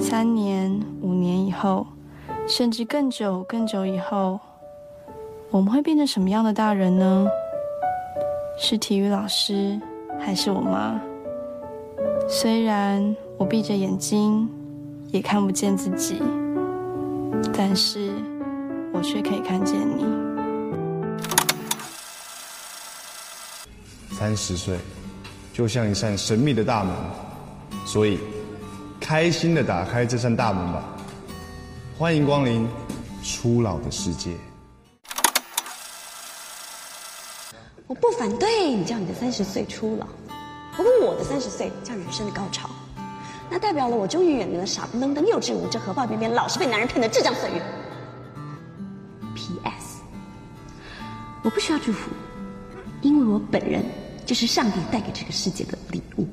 三年、五年以后，甚至更久、更久以后，我们会变成什么样的大人呢？是体育老师，还是我妈？虽然我闭着眼睛，也看不见自己，但是我却可以看见你。三十岁，就像一扇神秘的大门，所以开心的打开这扇大门吧。欢迎光临初老的世界。我不反对你叫你的三十岁初老，不过我的三十岁叫人生的高潮，那代表了我终于远离了傻不愣登、幼稚无知、荷包边边、老是被男人骗的智障岁月。P.S. 我不需要祝福，因为我本人。就是上帝带给这个世界的礼物。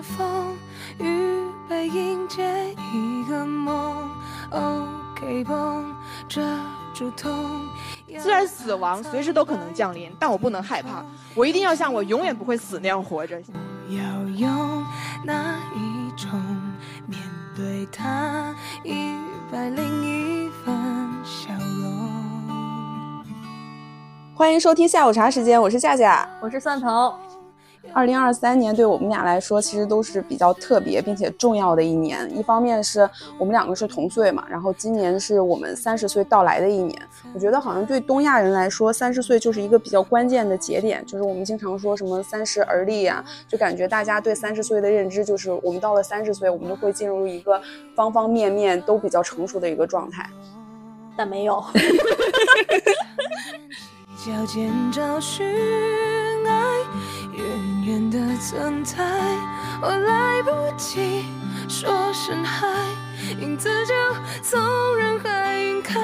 了缝，预备迎接一个梦。OK，绷遮住痛。虽然死亡随时都可能降临，但我不能害怕，我一定要像我永远不会死那样活着。要用哪一种面对它？一另一分笑容。欢迎收听下午茶时间，我是夏夏，我是蒜头。二零二三年对我们俩来说，其实都是比较特别并且重要的一年。一方面是我们两个是同岁嘛，然后今年是我们三十岁到来的一年。我觉得好像对东亚人来说，三十岁就是一个比较关键的节点，就是我们经常说什么三十而立啊，就感觉大家对三十岁的认知就是我们到了三十岁，我们就会进入一个方方面面都比较成熟的一个状态。但没有。远远的存在，我来不及说声嗨，影子就从人海晕开。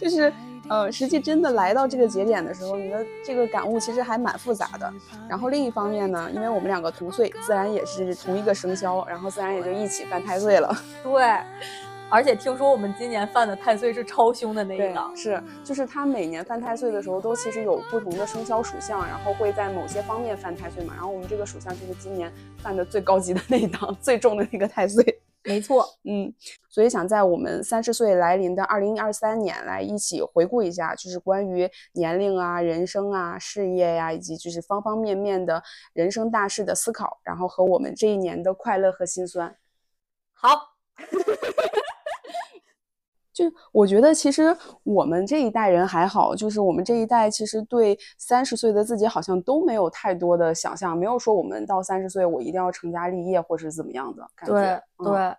就是，呃，实际真的来到这个节点的时候，你的这个感悟其实还蛮复杂的。然后另一方面呢，因为我们两个同岁，自然也是同一个生肖，然后自然也就一起犯太岁了。对。而且听说我们今年犯的太岁是超凶的那一档，是，就是他每年犯太岁的时候，都其实有不同的生肖属相，然后会在某些方面犯太岁嘛。然后我们这个属相就是今年犯的最高级的那一档，最重的那个太岁。没错，嗯，所以想在我们三十岁来临的二零二三年，来一起回顾一下，就是关于年龄啊、人生啊、事业呀，以及就是方方面面的人生大事的思考，然后和我们这一年的快乐和心酸。好。就我觉得，其实我们这一代人还好，就是我们这一代其实对三十岁的自己好像都没有太多的想象，没有说我们到三十岁我一定要成家立业或是怎么样的感觉。对对。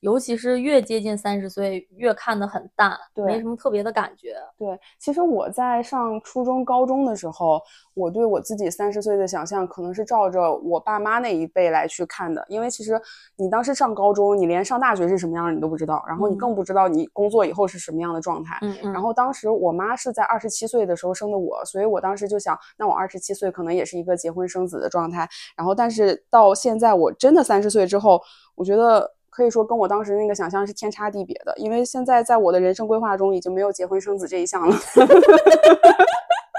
尤其是越接近三十岁，越看得很淡，没什么特别的感觉。对，其实我在上初中、高中的时候，我对我自己三十岁的想象，可能是照着我爸妈那一辈来去看的。因为其实你当时上高中，你连上大学是什么样的你都不知道，然后你更不知道你工作以后是什么样的状态。嗯嗯。然后当时我妈是在二十七岁的时候生的我，所以我当时就想，那我二十七岁可能也是一个结婚生子的状态。然后，但是到现在我真的三十岁之后，我觉得。可以说跟我当时那个想象是天差地别的，因为现在在我的人生规划中已经没有结婚生子这一项了。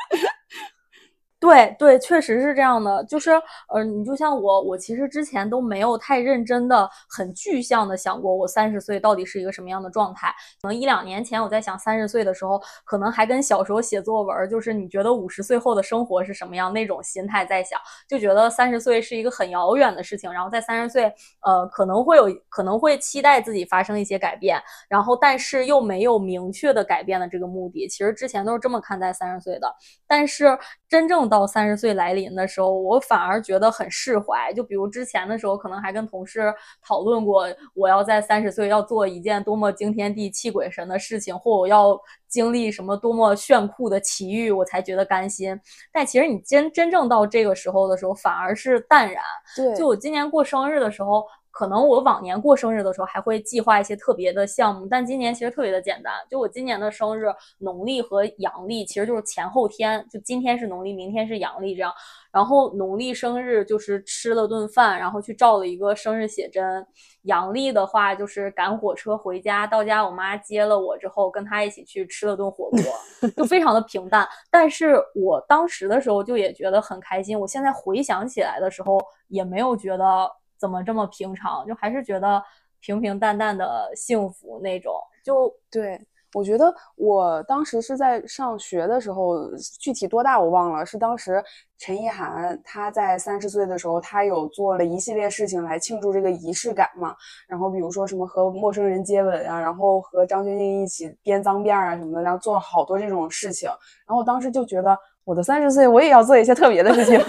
对对，确实是这样的。就是，呃，你就像我，我其实之前都没有太认真的、很具象的想过我三十岁到底是一个什么样的状态。可能一两年前我在想三十岁的时候，可能还跟小时候写作文，就是你觉得五十岁后的生活是什么样那种心态在想，就觉得三十岁是一个很遥远的事情。然后在三十岁，呃，可能会有可能会期待自己发生一些改变，然后但是又没有明确的改变的这个目的。其实之前都是这么看待三十岁的，但是真正。到三十岁来临的时候，我反而觉得很释怀。就比如之前的时候，可能还跟同事讨论过，我要在三十岁要做一件多么惊天地泣鬼神的事情，或我要经历什么多么炫酷的奇遇，我才觉得甘心。但其实你真真正到这个时候的时候，反而是淡然。对，就我今年过生日的时候。可能我往年过生日的时候还会计划一些特别的项目，但今年其实特别的简单。就我今年的生日，农历和阳历其实就是前后天，就今天是农历，明天是阳历这样。然后农历生日就是吃了顿饭，然后去照了一个生日写真。阳历的话就是赶火车回家，到家我妈接了我之后，跟她一起去吃了顿火锅，就非常的平淡。但是我当时的时候就也觉得很开心。我现在回想起来的时候，也没有觉得怎么这么平常，就还是觉得平平淡淡的幸福那种。就对。我觉得我当时是在上学的时候，具体多大我忘了。是当时陈意涵她在三十岁的时候，她有做了一系列事情来庆祝这个仪式感嘛。然后比如说什么和陌生人接吻啊，然后和张钧甯一起编脏辫啊什么的，然后做了好多这种事情。然后我当时就觉得，我的三十岁我也要做一些特别的事情。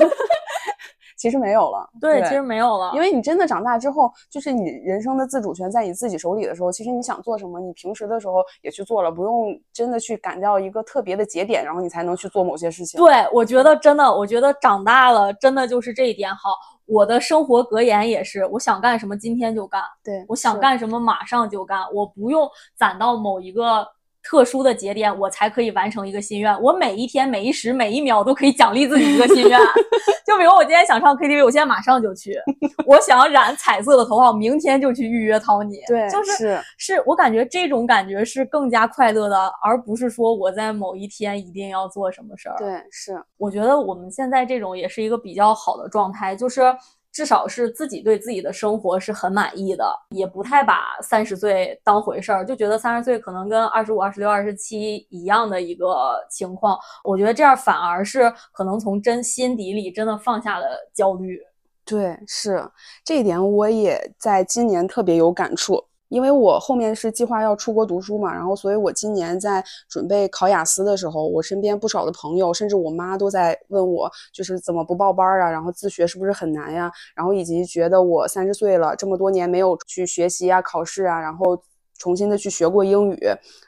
其实没有了，对，其实没有了，因为你真的长大之后，就是你人生的自主权在你自己手里的时候，其实你想做什么，你平时的时候也去做了，不用真的去赶掉一个特别的节点，然后你才能去做某些事情。对，我觉得真的，我觉得长大了真的就是这一点好。我的生活格言也是，我想干什么今天就干，对我想干什么马上就干，我不用攒到某一个。特殊的节点，我才可以完成一个心愿。我每一天、每一时、每一秒都可以奖励自己一个心愿。就比如我今天想唱 KTV，我现在马上就去。我想要染彩色的头发，我明天就去预约 Tony。对，就是是我感觉这种感觉是更加快乐的，而不是说我在某一天一定要做什么事儿。对，是。我觉得我们现在这种也是一个比较好的状态，就是。至少是自己对自己的生活是很满意的，也不太把三十岁当回事儿，就觉得三十岁可能跟二十五、二十六、二十七一样的一个情况。我觉得这样反而是可能从真心底里真的放下了焦虑。对，是这一点，我也在今年特别有感触。因为我后面是计划要出国读书嘛，然后所以我今年在准备考雅思的时候，我身边不少的朋友，甚至我妈都在问我，就是怎么不报班啊？然后自学是不是很难呀？然后以及觉得我三十岁了，这么多年没有去学习啊、考试啊，然后重新的去学过英语，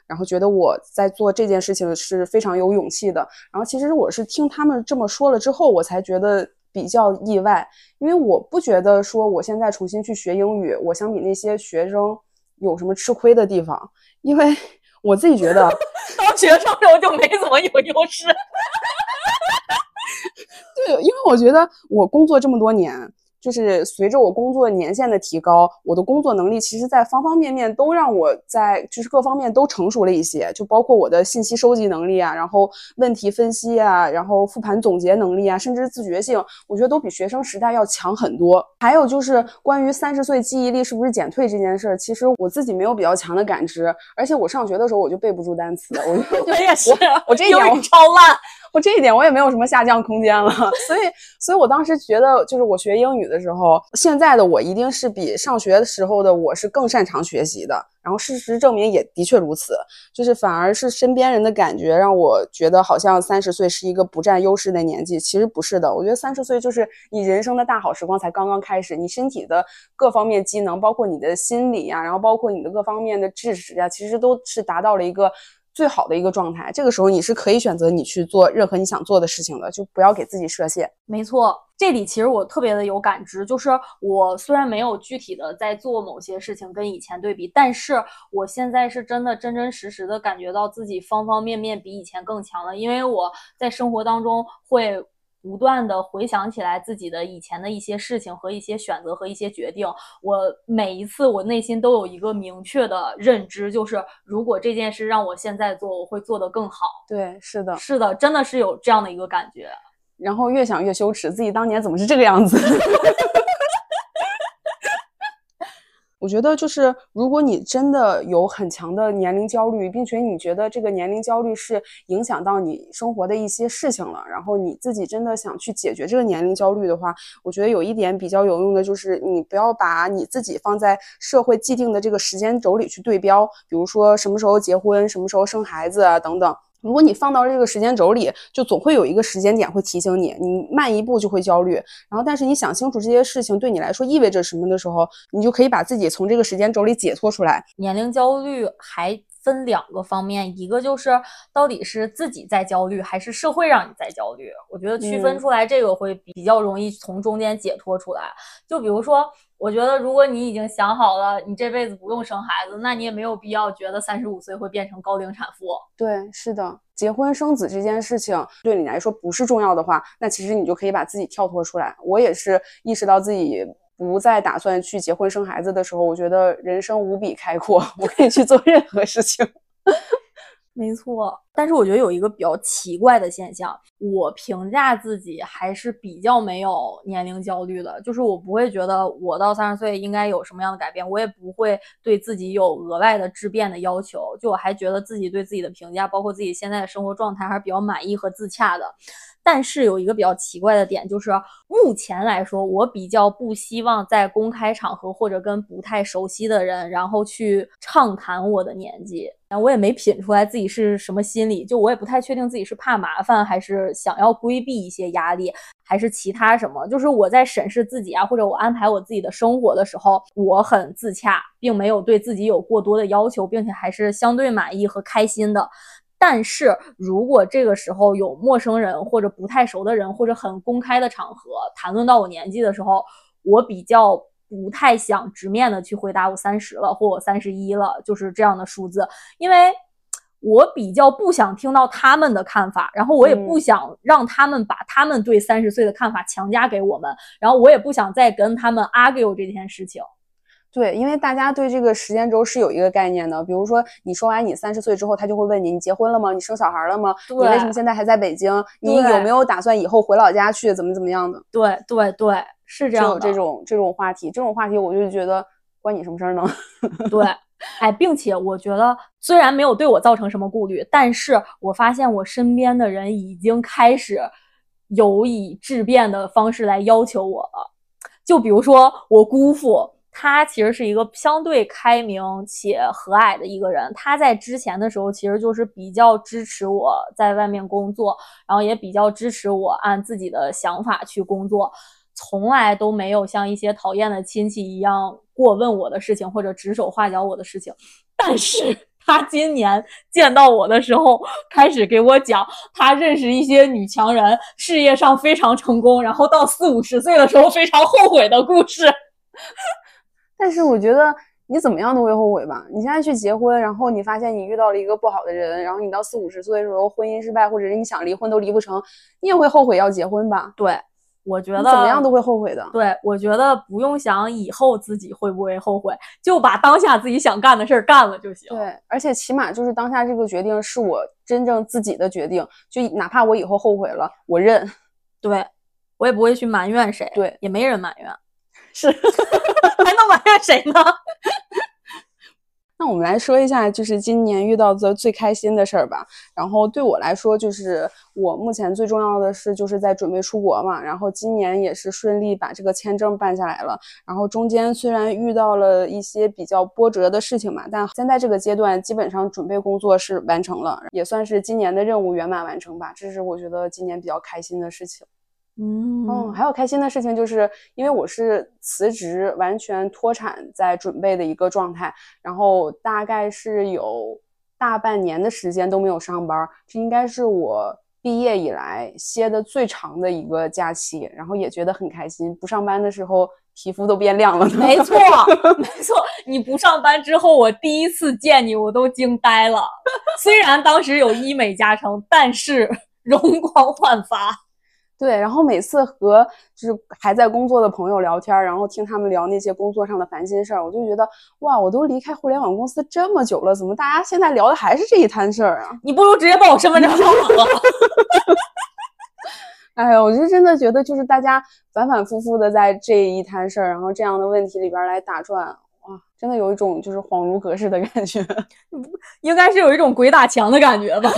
然后觉得我在做这件事情是非常有勇气的。然后其实我是听他们这么说了之后，我才觉得比较意外，因为我不觉得说我现在重新去学英语，我相比那些学生。有什么吃亏的地方？因为 我自己觉得 当学生时候就没怎么有优势。对，因为我觉得我工作这么多年。就是随着我工作年限的提高，我的工作能力其实，在方方面面都让我在就是各方面都成熟了一些，就包括我的信息收集能力啊，然后问题分析啊，然后复盘总结能力啊，甚至自觉性，我觉得都比学生时代要强很多。还有就是关于三十岁记忆力是不是减退这件事儿，其实我自己没有比较强的感知，而且我上学的时候我就背不住单词，我我也是，我这一点我超烂。我这一点我也没有什么下降空间了，所以，所以我当时觉得，就是我学英语的时候，现在的我一定是比上学的时候的我是更擅长学习的。然后事实证明也的确如此，就是反而是身边人的感觉让我觉得好像三十岁是一个不占优势的年纪，其实不是的。我觉得三十岁就是你人生的大好时光才刚刚开始，你身体的各方面机能，包括你的心理呀，然后包括你的各方面的知识呀，其实都是达到了一个。最好的一个状态，这个时候你是可以选择你去做任何你想做的事情的，就不要给自己设限。没错，这里其实我特别的有感知，就是我虽然没有具体的在做某些事情跟以前对比，但是我现在是真的真真实实的感觉到自己方方面面比以前更强了，因为我在生活当中会。不断的回想起来自己的以前的一些事情和一些选择和一些决定，我每一次我内心都有一个明确的认知，就是如果这件事让我现在做，我会做得更好。对，是的，是的，真的是有这样的一个感觉。然后越想越羞耻，自己当年怎么是这个样子？我觉得就是，如果你真的有很强的年龄焦虑，并且你觉得这个年龄焦虑是影响到你生活的一些事情了，然后你自己真的想去解决这个年龄焦虑的话，我觉得有一点比较有用的就是，你不要把你自己放在社会既定的这个时间轴里去对标，比如说什么时候结婚、什么时候生孩子啊等等。如果你放到这个时间轴里，就总会有一个时间点会提醒你，你慢一步就会焦虑。然后，但是你想清楚这些事情对你来说意味着什么的时候，你就可以把自己从这个时间轴里解脱出来。年龄焦虑还。分两个方面，一个就是到底是自己在焦虑，还是社会让你在焦虑。我觉得区分出来这个会比较容易从中间解脱出来。就比如说，我觉得如果你已经想好了你这辈子不用生孩子，那你也没有必要觉得三十五岁会变成高龄产妇。对，是的，结婚生子这件事情对你来说不是重要的话，那其实你就可以把自己跳脱出来。我也是意识到自己。不再打算去结婚生孩子的时候，我觉得人生无比开阔，我可以去做任何事情。没错，但是我觉得有一个比较奇怪的现象，我评价自己还是比较没有年龄焦虑的，就是我不会觉得我到三十岁应该有什么样的改变，我也不会对自己有额外的质变的要求，就我还觉得自己对自己的评价，包括自己现在的生活状态还是比较满意和自洽的。但是有一个比较奇怪的点，就是目前来说，我比较不希望在公开场合或者跟不太熟悉的人，然后去畅谈我的年纪。我也没品出来自己是什么心心理，就我也不太确定自己是怕麻烦，还是想要规避一些压力，还是其他什么。就是我在审视自己啊，或者我安排我自己的生活的时候，我很自洽，并没有对自己有过多的要求，并且还是相对满意和开心的。但是如果这个时候有陌生人或者不太熟的人，或者很公开的场合谈论到我年纪的时候，我比较不太想直面的去回答我三十了或我三十一了，就是这样的数字，因为我比较不想听到他们的看法，然后我也不想让他们把他们对三十岁的看法强加给我们，然后我也不想再跟他们 argue 这件事情。对，因为大家对这个时间轴是有一个概念的，比如说你说完你三十岁之后，他就会问你，你结婚了吗？你生小孩了吗？你为什么现在还在北京？你有没有打算以后回老家去？怎么怎么样的？对对对，是这样。有这种这种话题，这种话题我就觉得关你什么事儿呢？对，哎，并且我觉得虽然没有对我造成什么顾虑，但是我发现我身边的人已经开始有以质变的方式来要求我了，就比如说我姑父。他其实是一个相对开明且和蔼的一个人。他在之前的时候，其实就是比较支持我在外面工作，然后也比较支持我按自己的想法去工作，从来都没有像一些讨厌的亲戚一样过问我的事情或者指手画脚我的事情。但是 他今年见到我的时候，开始给我讲他认识一些女强人，事业上非常成功，然后到四五十岁的时候非常后悔的故事。但是我觉得你怎么样都会后悔吧。你现在去结婚，然后你发现你遇到了一个不好的人，然后你到四五十岁的时候婚姻失败，或者是你想离婚都离不成，你也会后悔要结婚吧？对，我觉得怎么样都会后悔的。对，我觉得不用想以后自己会不会后悔，就把当下自己想干的事儿干了就行。对，而且起码就是当下这个决定是我真正自己的决定，就哪怕我以后后悔了，我认。对，我也不会去埋怨谁。对，也没人埋怨。是，还能埋怨谁呢？那我们来说一下，就是今年遇到的最开心的事儿吧。然后对我来说，就是我目前最重要的是，就是在准备出国嘛。然后今年也是顺利把这个签证办下来了。然后中间虽然遇到了一些比较波折的事情嘛，但现在这个阶段基本上准备工作是完成了，也算是今年的任务圆满完成吧。这是我觉得今年比较开心的事情。嗯还有开心的事情，就是因为我是辞职完全脱产在准备的一个状态，然后大概是有大半年的时间都没有上班，这应该是我毕业以来歇的最长的一个假期，然后也觉得很开心。不上班的时候皮肤都变亮了。没错，没错，你不上班之后，我第一次见你，我都惊呆了。虽然当时有医美加成，但是容光焕发。对，然后每次和就是还在工作的朋友聊天，然后听他们聊那些工作上的烦心事儿，我就觉得哇，我都离开互联网公司这么久了，怎么大家现在聊的还是这一摊事儿啊？你不如直接报我身份证号了。哎呀，我就真的觉得，就是大家反反复复的在这一摊事儿，然后这样的问题里边来打转，哇，真的有一种就是恍如隔世的感觉，应该是有一种鬼打墙的感觉吧。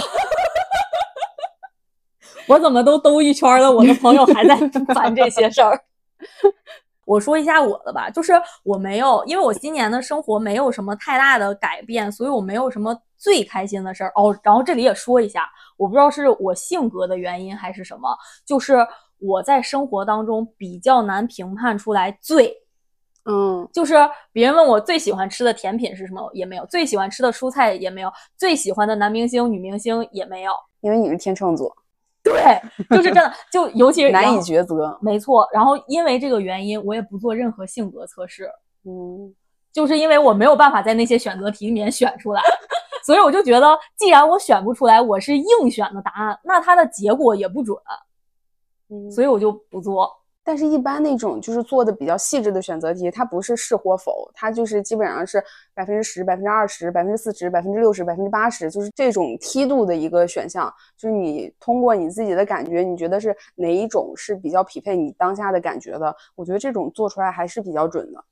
我怎么都兜一圈了，我的朋友还在 烦这些事儿。我说一下我的吧，就是我没有，因为我今年的生活没有什么太大的改变，所以我没有什么最开心的事儿哦。然后这里也说一下，我不知道是我性格的原因还是什么，就是我在生活当中比较难评判出来最嗯，就是别人问我最喜欢吃的甜品是什么，也没有；最喜欢吃的蔬菜也没有；最喜欢的男明星、女明星也没有。因为你是天秤座，对，就是真的，就尤其是难以抉择。没错。然后因为这个原因，我也不做任何性格测试，嗯，就是因为我没有办法在那些选择题里面选出来，所以我就觉得，既然我选不出来，我是硬选的答案，那它的结果也不准，嗯所以我就不做。但是，一般那种就是做的比较细致的选择题，它不是是或否，它就是基本上是百分之十、百分之二十、百分之四十、百分之六十、百分之八十，就是这种梯度的一个选项。就是你通过你自己的感觉，你觉得是哪一种是比较匹配你当下的感觉的？我觉得这种做出来还是比较准的。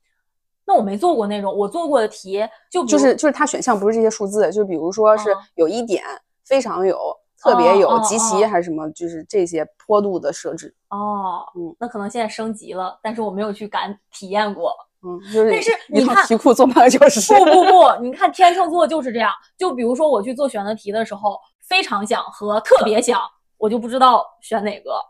那我没做过那种，我做过的题就就是就是它选项不是这些数字，就比如说是哦有一点、非常有、特别有、极其哦还是什么，就是这些坡度的设置。哦，嗯那可能现在升级了，但是我没有去敢体验过。嗯，就是但是你看题库做半个小时。不不不，你看天秤座就是这样。就比如说我去做选择题的时候，非常想和特别想，我就不知道选哪个。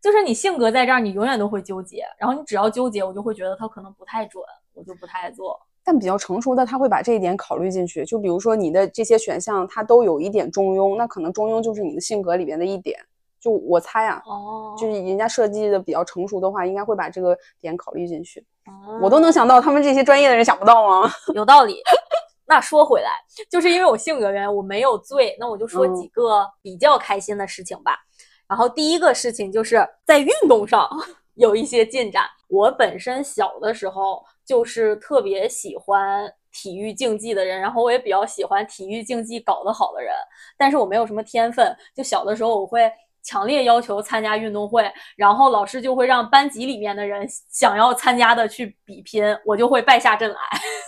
就是你性格在这儿，你永远都会纠结，然后你只要纠结，我就会觉得它可能不太准，我就不太爱做。但比较成熟的他会把这一点考虑进去。就比如说你的这些选项，它都有一点中庸，那可能中庸就是你的性格里边的一点。就我猜啊，哦就是人家设计的比较成熟的话，应该会把这个点考虑进去。哦我都能想到，他们这些专业的人想不到吗？有道理。那说回来，就是因为我性格原因，我没有醉。那我就说嗯几个比较开心的事情吧。然后第一个事情就是在运动上 有一些进展。我本身小的时候就是特别喜欢体育竞技的人，然后我也比较喜欢体育竞技搞得好的人，但是我没有什么天分。就小的时候我会。强烈要求参加运动会，然后老师就会让班级里面的人想要参加的去比拼，我就会败下阵来。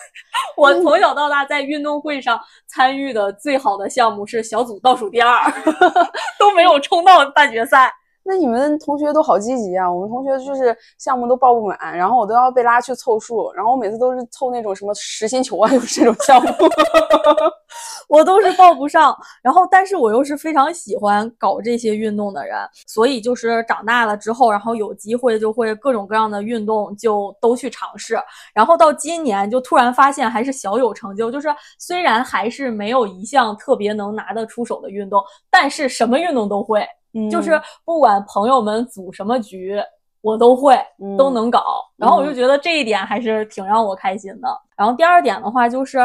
我从小到大在运动会上参与的最好的项目是小组倒数第二，都没有冲到半决赛。那你们同学都好积极啊！我们同学就是项目都报不满，然后我都要被拉去凑数，然后我每次都是凑那种什么实心球啊，就是这种项目。我都是报不上，然后但是我又是非常喜欢搞这些运动的人，所以就是长大了之后，然后有机会就会各种各样的运动就都去尝试，然后到今年就突然发现还是小有成就，就是虽然还是没有一项特别能拿得出手的运动，但是什么运动都会，就是不管朋友们组什么局。我都会，都嗯能搞，然后我就觉得这一点还是挺让我开心的。然后第二点的话，就是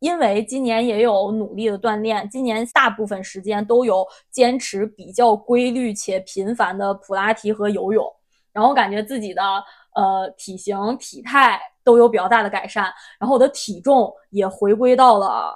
因为今年也有努力的锻炼，今年大部分时间都有坚持比较规律且频繁的普拉提和游泳，然后感觉自己的呃体型体态都有比较大的改善，然后我的体重也回归到了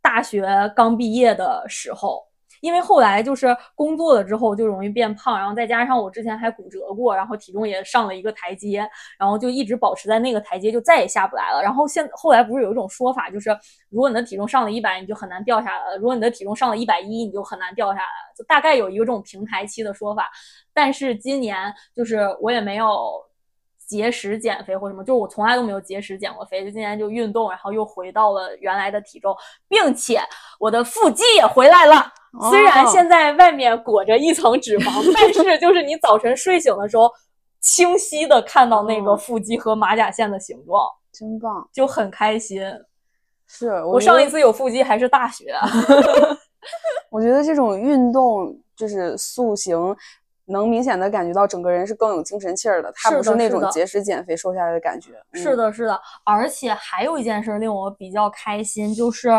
大学刚毕业的时候。因为后来就是工作了之后就容易变胖，然后再加上我之前还骨折过，然后体重也上了一个台阶，然后就一直保持在那个台阶，就再也下不来了。然后现后来不是有一种说法，就是如果你的体重上了一百，你就很难掉下来了；如果你的体重上了一百一，你就很难掉下来了。就大概有一个这种平台期的说法。但是今年就是我也没有。节食减肥或什么，就是我从来都没有节食减过肥，就今年就运动，然后又回到了原来的体重，并且我的腹肌也回来了。虽然哦现在外面裹着一层脂肪，但是就是你早晨睡醒的时候，清晰的看到那个哦腹肌和马甲线的形状，真棒。就很开心。是我我上一次有腹肌还是大学，我觉得这种运动就是塑形，能明显的感觉到整个人是更有精神气儿的，他不是那种节食减肥瘦下来的感觉。嗯，是的，是的，而且还有一件事令我比较开心，就是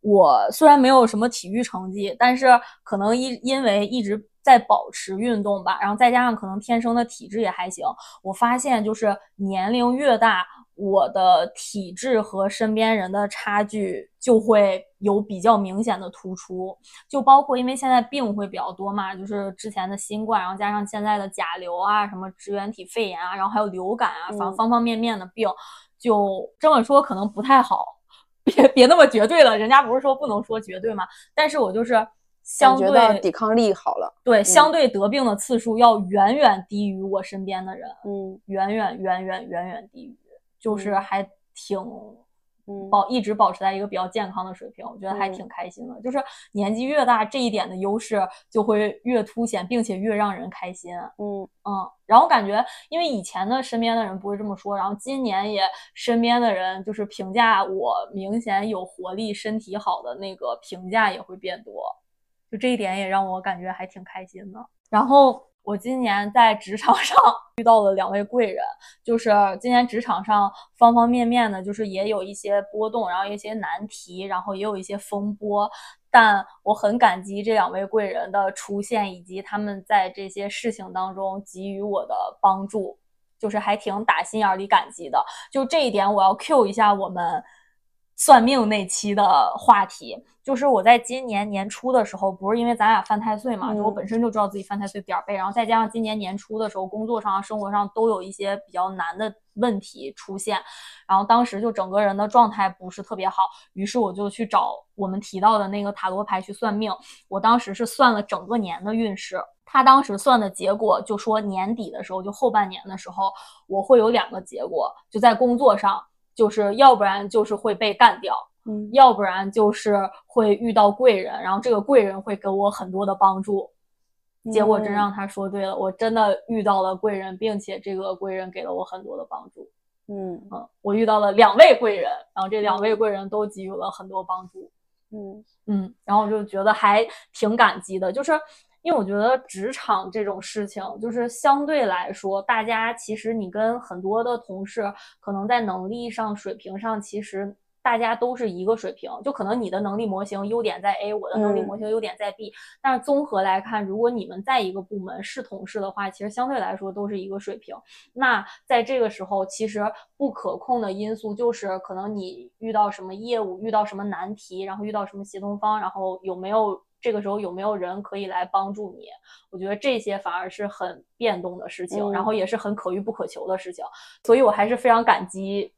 我虽然没有什么体育成绩，但是可能因因为一直在保持运动吧，然后再加上可能天生的体质也还行，我发现就是年龄越大，我的体质和身边人的差距就会有比较明显的突出，就包括因为现在病会比较多嘛，就是之前的新冠，然后加上现在的甲流啊，什么支原体肺炎啊，然后还有流感啊，方嗯。方方面面的病，就这么说可能不太好，别别那么绝对了，人家不是说不能说绝对嘛，但是我就是相对抵抗力好了。对相对得病的次数要远远低于我身边的人，嗯，远远远远远远低于，就是嗯还挺嗯保一直保持在一个比较健康的水平，我觉得还嗯挺开心的。就是年纪越大，这一点的优势就会越凸显，并且越让人开心。嗯嗯，然后感觉因为以前的身边的人不会这么说，然后今年也身边的人就是评价我明显有活力、身体好的那个评价也会变多，就这一点也让我感觉还挺开心的。然后我今年在职场 上遇到了两位贵人，就是今年职场上方方面面的，就是也有一些波动，然后一些难题，然后也有一些风波。但我很感激这两位贵人的出现，以及他们在这些事情当中给予我的帮助，就是还挺打心眼里感激的。就这一点，我要 Q 一下我们算命那期的话题，就是我在今年年初的时候，不是因为咱俩犯太岁嘛，就我嗯本身就知道自己犯太岁点儿背，然后再加上今年年初的时候，工作上、生活上都有一些比较难的问题出现，然后当时就整个人的状态不是特别好，于是我就去找我们提到的那个塔罗牌去算命，我当时是算了整个年的运势。他当时算的结果就说年底的时候，就后半年的时候，我会有两个结果，就在工作上，就是要不然就是会被干掉，嗯要不然就是会遇到贵人，然后这个贵人会给我很多的帮助。结果真嗯让他说对了，我真的遇到了贵人，并且这个贵人给了我很多的帮助。嗯嗯，我遇到了两位贵人，然后这两位贵人都给予了很多帮助。嗯嗯，然后我就觉得还挺感激的，就是因为我觉得职场这种事情，就是相对来说，大家其实你跟很多的同事，可能在能力上、水平上，其实大家都是一个水平，就可能你的能力模型优点在 A，我的能力嗯。模型优点在 B，、但是综合来看，如果你们在一个部门是同事的话，其实相对来说都是一个水平。那在这个时候，其实不可控的因素就是可能你遇到什么业务，遇到什么难题，然后遇到什么协同方，然后有没有这个时候有没有人可以来帮助你？我觉得这些反而是很变动的事情，嗯然后也是很可遇不可求的事情，所以我还是非常感激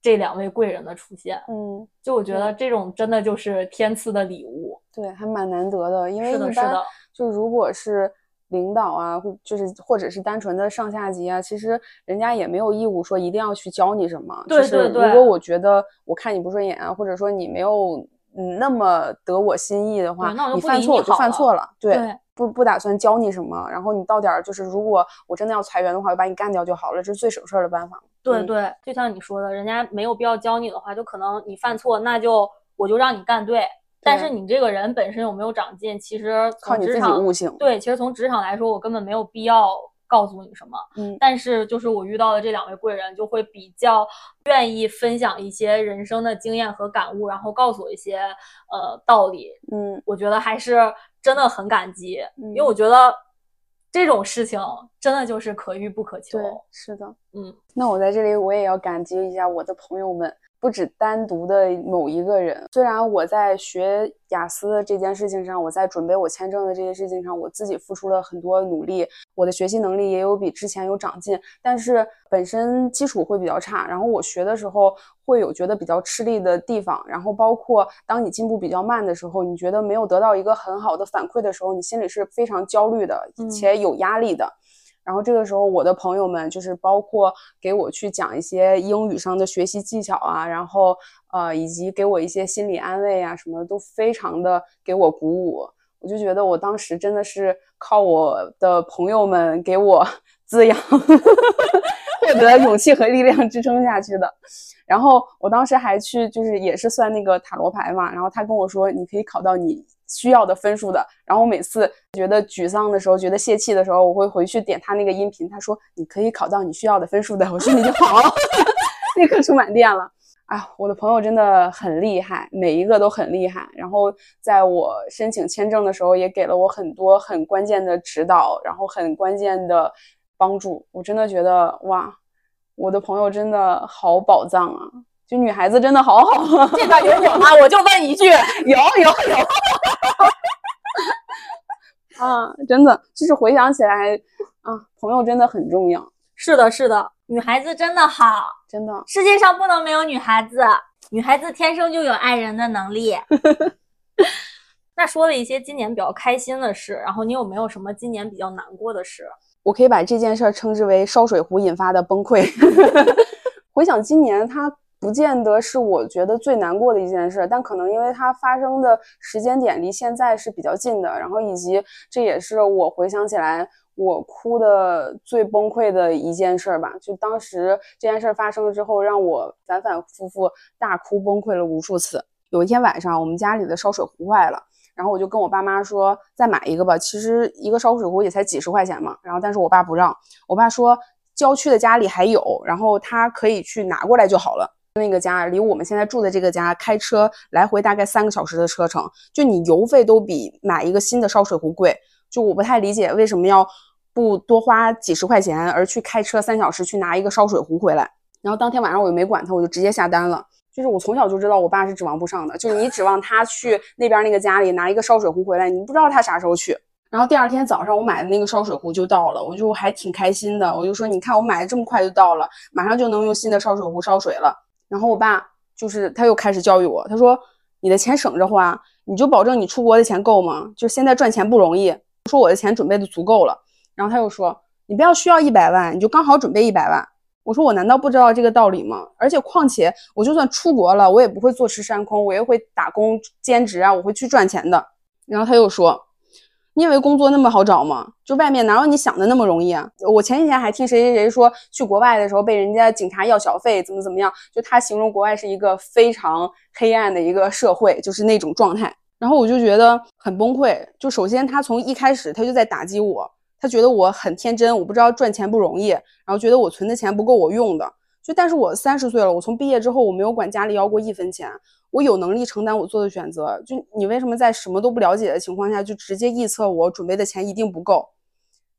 这两位贵人的出现。嗯，就我觉得这种真的就是天赐的礼物。对，还蛮难得的，因为是的一般是的就如果是领导啊，或就是或者是单纯的上下级啊，其实人家也没有义务说一定要去教你什么。对就是对对如果我觉得我看你不顺眼啊，或者说你没有嗯那么得我心意的话，你你犯错我就犯错了，对。对不不打算教你什么，然后你到点儿就是，如果我真的要裁员的话，我把你干掉就好了，这是最省事儿的办法。嗯对对，就像你说的，人家没有必要教你的话，就可能你犯错，那就我就让你干对。但是你这个人本身有没有长进，其实靠你自己悟性。对，其实从职场来说，我根本没有必要告诉你什么。嗯但是就是我遇到的这两位贵人，就会比较愿意分享一些人生的经验和感悟，然后告诉我一些呃道理。嗯我觉得还是真的很感激，因为嗯我觉得这种事情真的就是可遇不可求。对，是的。嗯，那我在这里我也要感激一下我的朋友们，不止单独的某一个人。虽然我在学雅思这件事情上，我在准备我签证的这些事情上，我自己付出了很多努力，我的学习能力也有比之前有长进，但是本身基础会比较差，然后我学的时候会有觉得比较吃力的地方，然后包括当你进步比较慢的时候，你觉得没有得到一个很好的反馈的时候，你心里是非常焦虑的嗯，且有压力的。然后这个时候，我的朋友们就是包括给我去讲一些英语上的学习技巧啊，然后呃，以及给我一些心理安慰啊什么的，都非常的给我鼓舞。我就觉得我当时真的是靠我的朋友们给我 滋养，获得勇气和力量支撑下去的。然后我当时还去就是也是算那个塔罗牌嘛，然后他跟我说你可以考到你需要的分数的。然后我每次觉得沮丧的时候，觉得泄气的时候，我会回去点他那个音频，他说你可以考到你需要的分数的，我说你就好，立刻充满电了。啊，我的朋友真的很厉害，每一个都很厉害。然后在我申请签证的时候，也给了我很多很关键的指导，然后很关键的帮助。我真的觉得哇，我的朋友真的好宝藏啊！就女孩子真的好好啊，这段有我吗？我就问一句，有有有 啊，真的就是回想起来啊，朋友真的很重要，是的，是的，女孩子真的好，真的。世界上不能没有女孩子，女孩子天生就有爱人的能力。那说了一些今年比较开心的事，然后你有没有什么今年比较难过的事？我可以把这件事儿称之为烧水壶引发的崩溃。回想今年，它不见得是我觉得最难过的一件事，但可能因为它发生的时间点离现在是比较近的，然后以及这也是我回想起来我哭的最崩溃的一件事吧。就当时这件事发生了之后，让我反反复复大哭崩溃了无数次。有一天晚上，我们家里的烧水壶坏了。然后我就跟我爸妈说，再买一个吧。其实一个烧水壶也才几十块钱嘛。然后但是我爸不让，我爸说郊区的家里还有，然后他可以去拿过来就好了。那个家离我们现在住的这个家开车来回大概三个小时的车程，就你油费都比买一个新的烧水壶贵。就我不太理解为什么要不多花几十块钱，而去开车三小时去拿一个烧水壶回来。然后当天晚上我又没管他，我就直接下单了。就是我从小就知道我爸是指望不上的，就是你指望他去那边那个家里拿一个烧水壶回来，你不知道他啥时候去。然后第二天早上我买的那个烧水壶就到了，我就还挺开心的，我就说你看我买的这么快就到了，马上就能用新的烧水壶烧水了。然后我爸就是他又开始教育我，他说你的钱省着花，你就保证你出国的钱够吗？就现在赚钱不容易，说我的钱准备的足够了。然后他又说你不要需要一百万，你就刚好准备一百万。我说我难道不知道这个道理吗？而且况且我就算出国了，我也不会坐吃山空，我也会打工兼职啊，我会去赚钱的。然后他又说，你以为工作那么好找吗？就外面哪有你想的那么容易啊？我前几天还听谁谁谁说去国外的时候被人家警察要小费，怎么怎么样？就他形容国外是一个非常黑暗的一个社会，就是那种状态。然后我就觉得很崩溃。就首先他从一开始他就在打击我。他觉得我很天真，我不知道赚钱不容易，然后觉得我存的钱不够我用的。就但是我三十岁了，我从毕业之后我没有管家里要过一分钱，我有能力承担我做的选择。就你为什么在什么都不了解的情况下就直接臆测我准备的钱一定不够？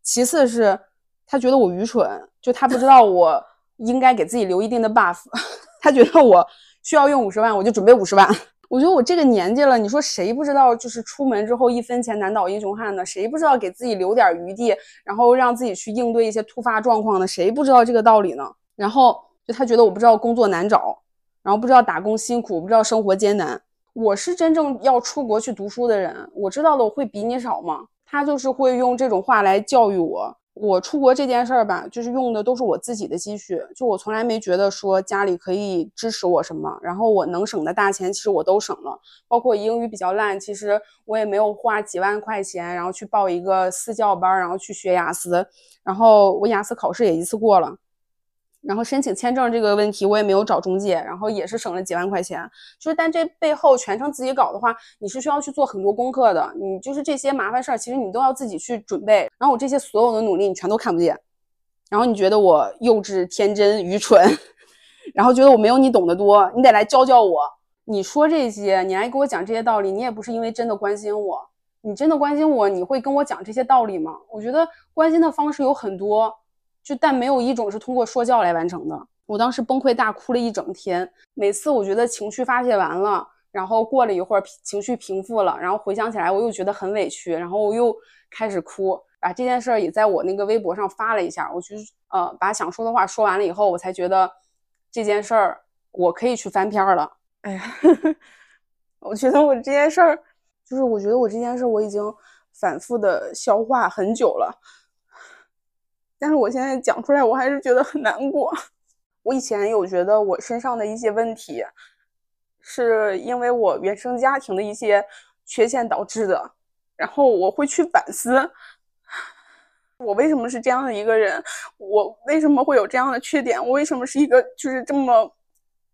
其次是他觉得我愚蠢，就他不知道我应该给自己留一定的 buff，他觉得我需要用五十万，我就准备五十万。我觉得我这个年纪了，你说谁不知道就是出门之后一分钱难倒英雄汉呢？谁不知道给自己留点余地，然后让自己去应对一些突发状况呢？谁不知道这个道理呢？然后就他觉得我不知道工作难找，然后不知道打工辛苦，不知道生活艰难。我是真正要出国去读书的人，我知道的我会比你少吗？他就是会用这种话来教育我。我出国这件事儿吧，就是用的都是我自己的积蓄，就我从来没觉得说家里可以支持我什么，然后我能省的大钱其实我都省了，包括英语比较烂，其实我也没有花几万块钱，然后去报一个私教班，然后去学雅思，然后我雅思考试也一次过了。然后申请签证这个问题，我也没有找中介，然后也是省了几万块钱。就是，但这背后全程自己搞的话，你是需要去做很多功课的。你就是这些麻烦事儿，其实你都要自己去准备。然后我这些所有的努力，你全都看不见。然后你觉得我幼稚、天真、愚蠢，然后觉得我没有你懂得多，你得来教教我。你说这些，你来给我讲这些道理，你也不是因为真的关心我。你真的关心我，你会跟我讲这些道理吗？我觉得关心的方式有很多。就但没有一种是通过说教来完成的。我当时崩溃大哭了一整天。每次我觉得情绪发泄完了，然后过了一会儿情绪平复了，然后回想起来我又觉得很委屈，然后我又开始哭。把这件事儿也在我那个微博上发了一下。我就呃把想说的话说完了以后，我才觉得这件事儿我可以去翻篇了。哎呀，我觉得我这件事儿就是我觉得我这件事我已经反复的消化很久了。但是我现在讲出来，我还是觉得很难过。我以前有觉得我身上的一些问题，是因为我原生家庭的一些缺陷导致的，然后我会去反思，我为什么是这样的一个人，我为什么会有这样的缺点，我为什么是一个就是这么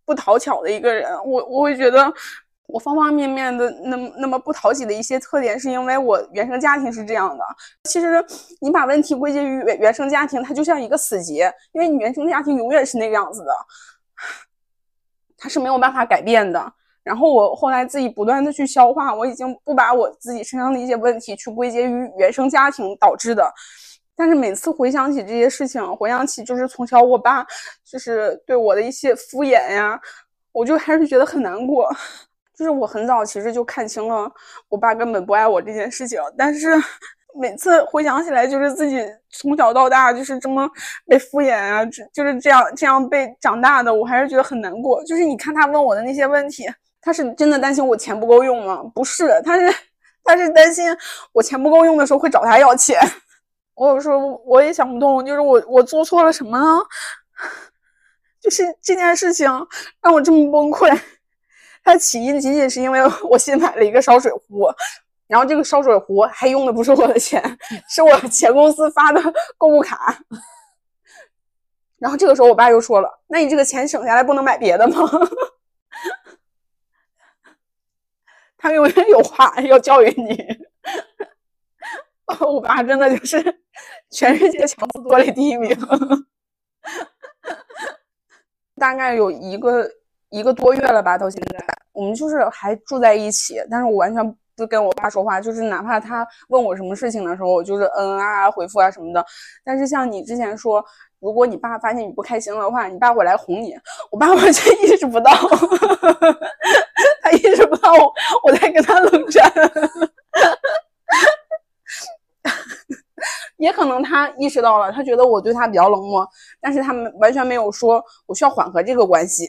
不讨巧的一个人，我我会觉得。我方方面面的那么那么不讨喜的一些特点，是因为我原生家庭是这样的。其实你把问题归结于原原生家庭，它就像一个死结，因为你原生家庭永远是那个样子的，它是没有办法改变的。然后我后来自己不断的去消化，我已经不把我自己身上的一些问题去归结于原生家庭导致的。但是每次回想起这些事情，回想起就是从小我爸就是对我的一些敷衍呀，我就还是觉得很难过。就是我很早其实就看清了我爸根本不爱我这件事情，但是 每次回想起来，就是自己从小到大就是这么被敷衍啊，就是这样这样被长大的，我还是觉得很难过。就是你看他问我的那些问题，他是真的担心我钱不够用吗？不是，他是他是担心我钱不够用的时候会找他要钱。我有时候我也想不通，就是我我做错了什么呢？就是这件事情让我这么崩溃。它起因仅仅是因为我新买了一个烧水壶，然后这个烧水壶还用的不是我的钱，是我前公司发的购物卡。然后这个时候我爸又说了：“那你这个钱省下来不能买别的吗？” 他永远有话要教育你。我爸真的就是全世界强词夺理第一名。大概有一个一个多月了吧，到现在我们就是还住在一起，但是我完全不跟我爸说话，就是哪怕他问我什么事情的时候，我就是嗯啊啊回复啊什么的。但是像你之前说，如果你爸发现你不开心的话，你爸会来哄你，我爸完全意识不到，他意识不到我在跟他冷战。也可能他意识到了，他觉得我对他比较冷漠，但是他们完全没有说我需要缓和这个关系。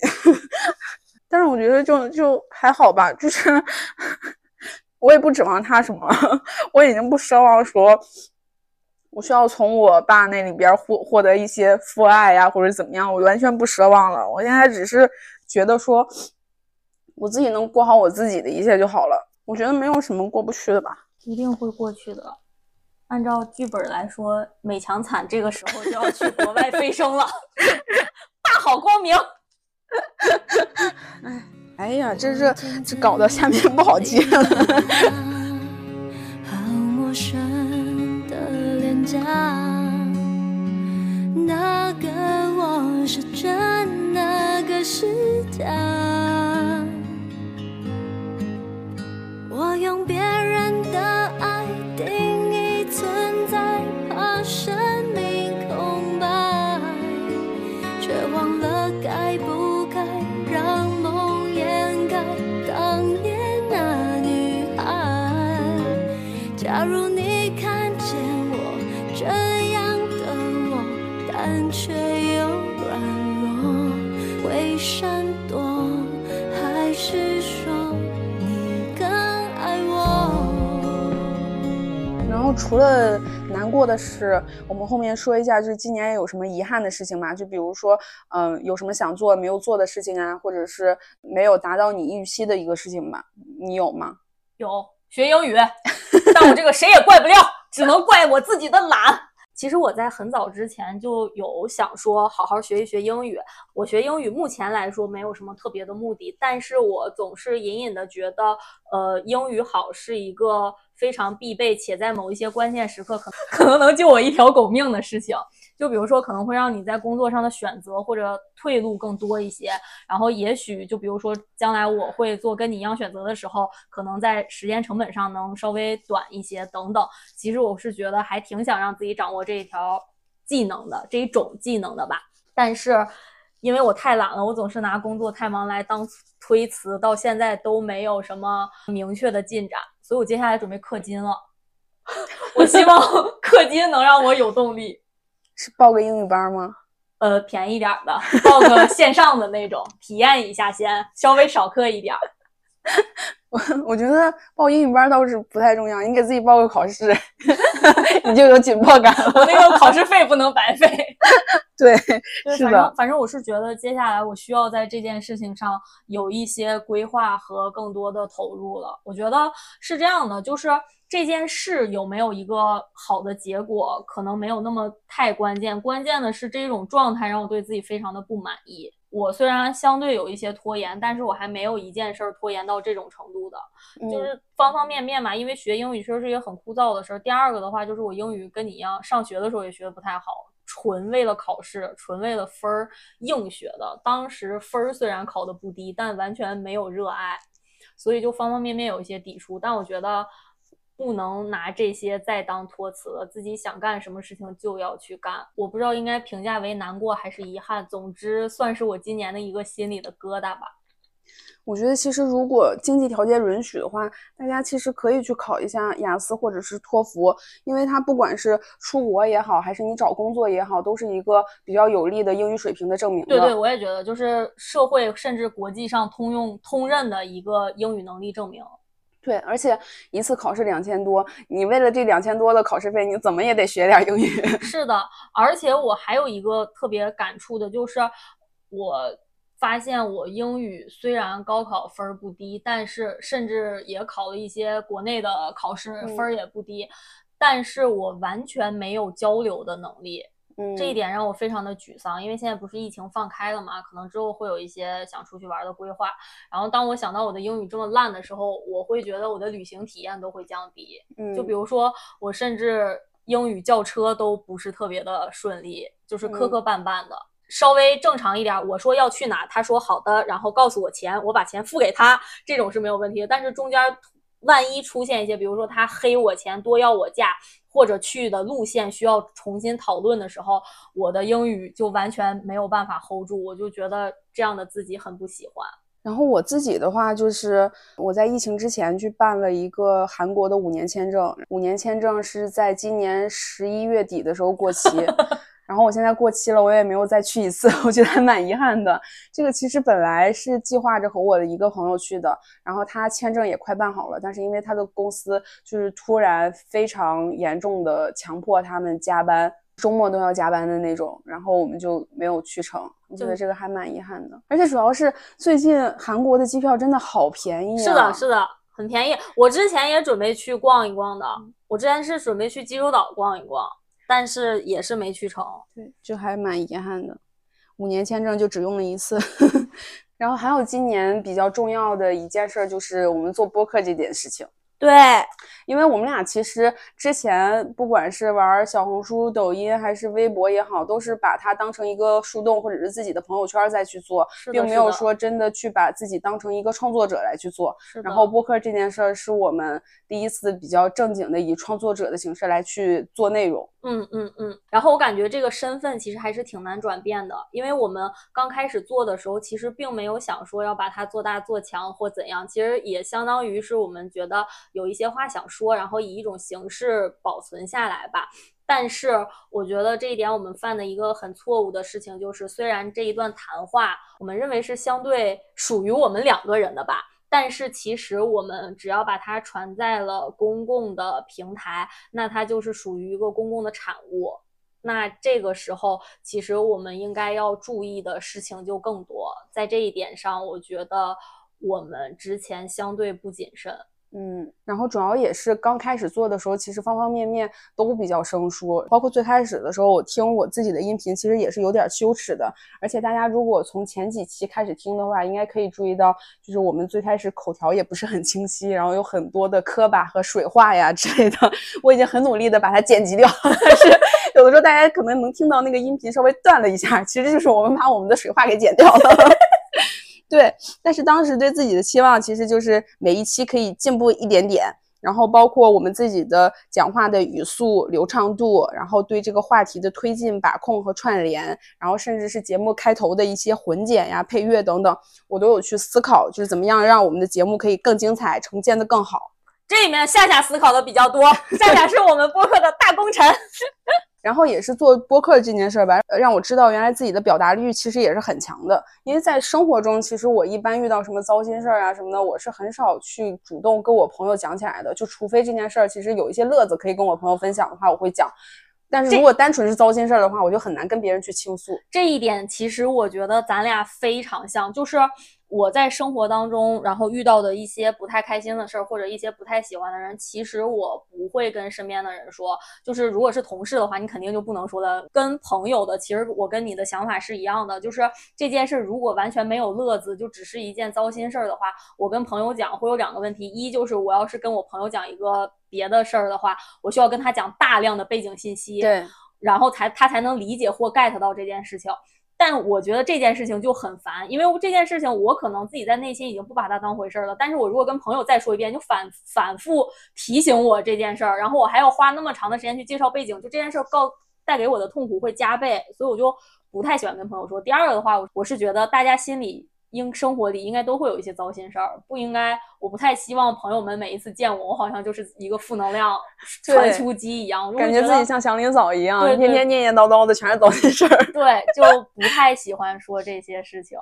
但是我觉得就就还好吧，就是 我也不指望他什么，我已经不奢望说我需要从我爸那里边获获得一些父爱呀，或者怎么样，我完全不奢望了。我现在只是觉得说我自己能过好我自己的一切就好了。我觉得没有什么过不去的吧，一定会过去的。按照剧本来说，美强惨这个时候就要去国外飞升了，大好光明。哎，哎呀，这是这搞得下面不好接了。好陌生的脸颊，那个我是真，那个是假。我用别人的爱除了难过的事，我们后面说一下，就是今年有什么遗憾的事情吗？就比如说，嗯、有什么想做没有做的事情啊，或者是没有达到你预期的一个事情吧？你有吗？有学英语，但我这个谁也怪不了，只能怪我自己的懒。其实我在很早之前就有想说好好学一学英语。我学英语目前来说没有什么特别的目的，但是我总是隐隐的觉得，呃，英语好是一个非常必备且在某一些关键时刻可可能能救我一条狗命的事情。就比如说，可能会让你在工作上的选择或者退路更多一些。然后，也许就比如说，将来我会做跟你一样选择的时候，可能在时间成本上能稍微短一些等等。其实我是觉得还挺想让自己掌握这一条技能的这一种技能的吧。但是因为我太懒了，我总是拿工作太忙来当推辞，到现在都没有什么明确的进展。所以我接下来准备氪金了。我希望氪金能让我有动力。是报个英语班吗？呃，便宜点儿的，报个线上的那种，体验一下先，稍微少课一点儿。我我觉得报英语班倒是不太重要，你给自己报个考试，你就有紧迫感了。我那个考试费不能白费。对，是的反正反正我是觉得接下来我需要在这件事情上有一些规划和更多的投入了。我觉得是这样的，就是这件事有没有一个好的结果，可能没有那么太关键，关键的是这种状态让我对自己非常的不满意。我虽然相对有一些拖延，但是我还没有一件事儿拖延到这种程度的。就是方方面面嘛，因为学英语确实是一个很枯燥的事儿。第二个的话，就是我英语跟你一样，上学的时候也学的不太好，纯为了考试，纯为了分儿硬学的。当时分儿虽然考的不低，但完全没有热爱，所以就方方面面有一些抵触。但我觉得不能拿这些再当托词了，自己想干什么事情就要去干。我不知道应该评价为难过还是遗憾，总之算是我今年的一个心里的疙瘩吧。我觉得其实如果经济条件允许的话，大家其实可以去考一下雅思或者是托福，因为它不管是出国也好，还是你找工作也好，都是一个比较有利的英语水平的证明的。对对，我也觉得，就是社会甚至国际上通用通认的一个英语能力证明。对，而且一次考试两千多，你为了这两千多的考试费，你怎么也得学点英语。是的，而且我还有一个特别感触的，就是我发现我英语虽然高考分儿不低，但是甚至也考了一些国内的考试，嗯分儿也不低，但是我完全没有交流的能力。嗯，这一点让我非常的沮丧，因为现在不是疫情放开了嘛，可能之后会有一些想出去玩的规划。然后当我想到我的英语这么烂的时候，我会觉得我的旅行体验都会降低。嗯，就比如说，我甚至英语叫车都不是特别的顺利，就是磕磕绊绊的。稍微正常一点，我说要去哪，他说好的，然后告诉我钱，我把钱付给他，这种是没有问题的。但是中间万一出现一些，比如说他黑我钱，多要我价，或者去的路线需要重新讨论的时候，我的英语就完全没有办法 hold 住，我就觉得这样的自己很不喜欢。然后我自己的话，就是我在疫情之前去办了一个韩国的五年签证，五年签证是在今年十一月底的时候过期。然后我现在过期了，我也没有再去一次，我觉得还蛮遗憾的。这个其实本来是计划着和我的一个朋友去的，然后他签证也快办好了，但是因为他的公司就是突然非常严重的强迫他们加班，周末都要加班的那种，然后我们就没有去成。我觉得这个还蛮遗憾的，而且主要是最近韩国的机票真的好便宜啊！是的，是的，很便宜。我之前也准备去逛一逛的，我之前是准备去济州岛逛一逛，但是也是没去成。对，就还蛮遗憾的。五年签证就只用了一次，然后还有今年比较重要的一件事就是我们做播客这件事情。对，因为我们俩其实之前不管是玩小红书、抖音还是微博也好，都是把它当成一个树洞或者是自己的朋友圈再去做，并没有说真的去把自己当成一个创作者来去做。然后播客这件事儿是我们第一次比较正经的以创作者的形式来去做内容。嗯嗯嗯，然后我感觉这个身份其实还是挺难转变的，因为我们刚开始做的时候，其实并没有想说要把它做大做强或怎样，其实也相当于是我们觉得有一些话想说，然后以一种形式保存下来吧。但是我觉得这一点我们犯的一个很错误的事情就是，虽然这一段谈话我们认为是相对属于我们两个人的吧。但是其实我们只要把它传在了公共的平台，那它就是属于一个公共的产物。那这个时候，其实我们应该要注意的事情就更多。在这一点上，我觉得我们之前相对不谨慎。嗯，然后主要也是刚开始做的时候，其实方方面面都比较生疏，包括最开始的时候，我听我自己的音频，其实也是有点羞耻的。而且大家如果从前几期开始听的话，应该可以注意到，就是我们最开始口条也不是很清晰，然后有很多的磕巴和水话呀之类的，我已经很努力的把它剪辑掉，但是有的时候大家可能能听到那个音频稍微断了一下，其实就是我们把我们的水话给剪掉了。对，但是当时对自己的期望其实就是每一期可以进步一点点，然后包括我们自己的讲话的语速、流畅度，然后对这个话题的推进、把控和串联，然后甚至是节目开头的一些混剪呀、配乐等等，我都有去思考，就是怎么样让我们的节目可以更精彩，呈现的更好。这里面夏夏思考的比较多，夏夏是我们播客的大功臣。然后也是做播客这件事儿吧，呃让我知道原来自己的表达力其实也是很强的。因为在生活中，其实我一般遇到什么糟心事儿啊什么的，我是很少去主动跟我朋友讲起来的。就除非这件事儿其实有一些乐子可以跟我朋友分享的话，我会讲。但是如果单纯是糟心事儿的话，我就很难跟别人去倾诉。这一点其实我觉得咱俩非常像，就是我在生活当中，然后遇到的一些不太开心的事儿，或者一些不太喜欢的人，其实我不会跟身边的人说。就是如果是同事的话，你肯定就不能说了。跟朋友的，其实我跟你的想法是一样的，就是这件事如果完全没有乐子，就只是一件糟心事儿的话，我跟朋友讲会有两个问题：一就是我要是跟我朋友讲一个别的事儿的话，我需要跟他讲大量的背景信息。对，然后才他才能理解或 get 到这件事情。但我觉得这件事情就很烦，因为这件事情我可能自己在内心已经不把它当回事儿了，但是我如果跟朋友再说一遍，就反反复提醒我这件事儿，然后我还要花那么长的时间去介绍背景，就这件事儿告带给我的痛苦会加倍，所以我就不太喜欢跟朋友说。第二个的话，我是觉得大家心里。应生活里应该都会有一些糟心事儿，不应该，我不太希望朋友们每一次见我，我好像就是一个负能量传出机一样，感觉自己像祥林嫂一样，对对天天念念叨叨的全是糟心事儿。对，就不太喜欢说这些事情。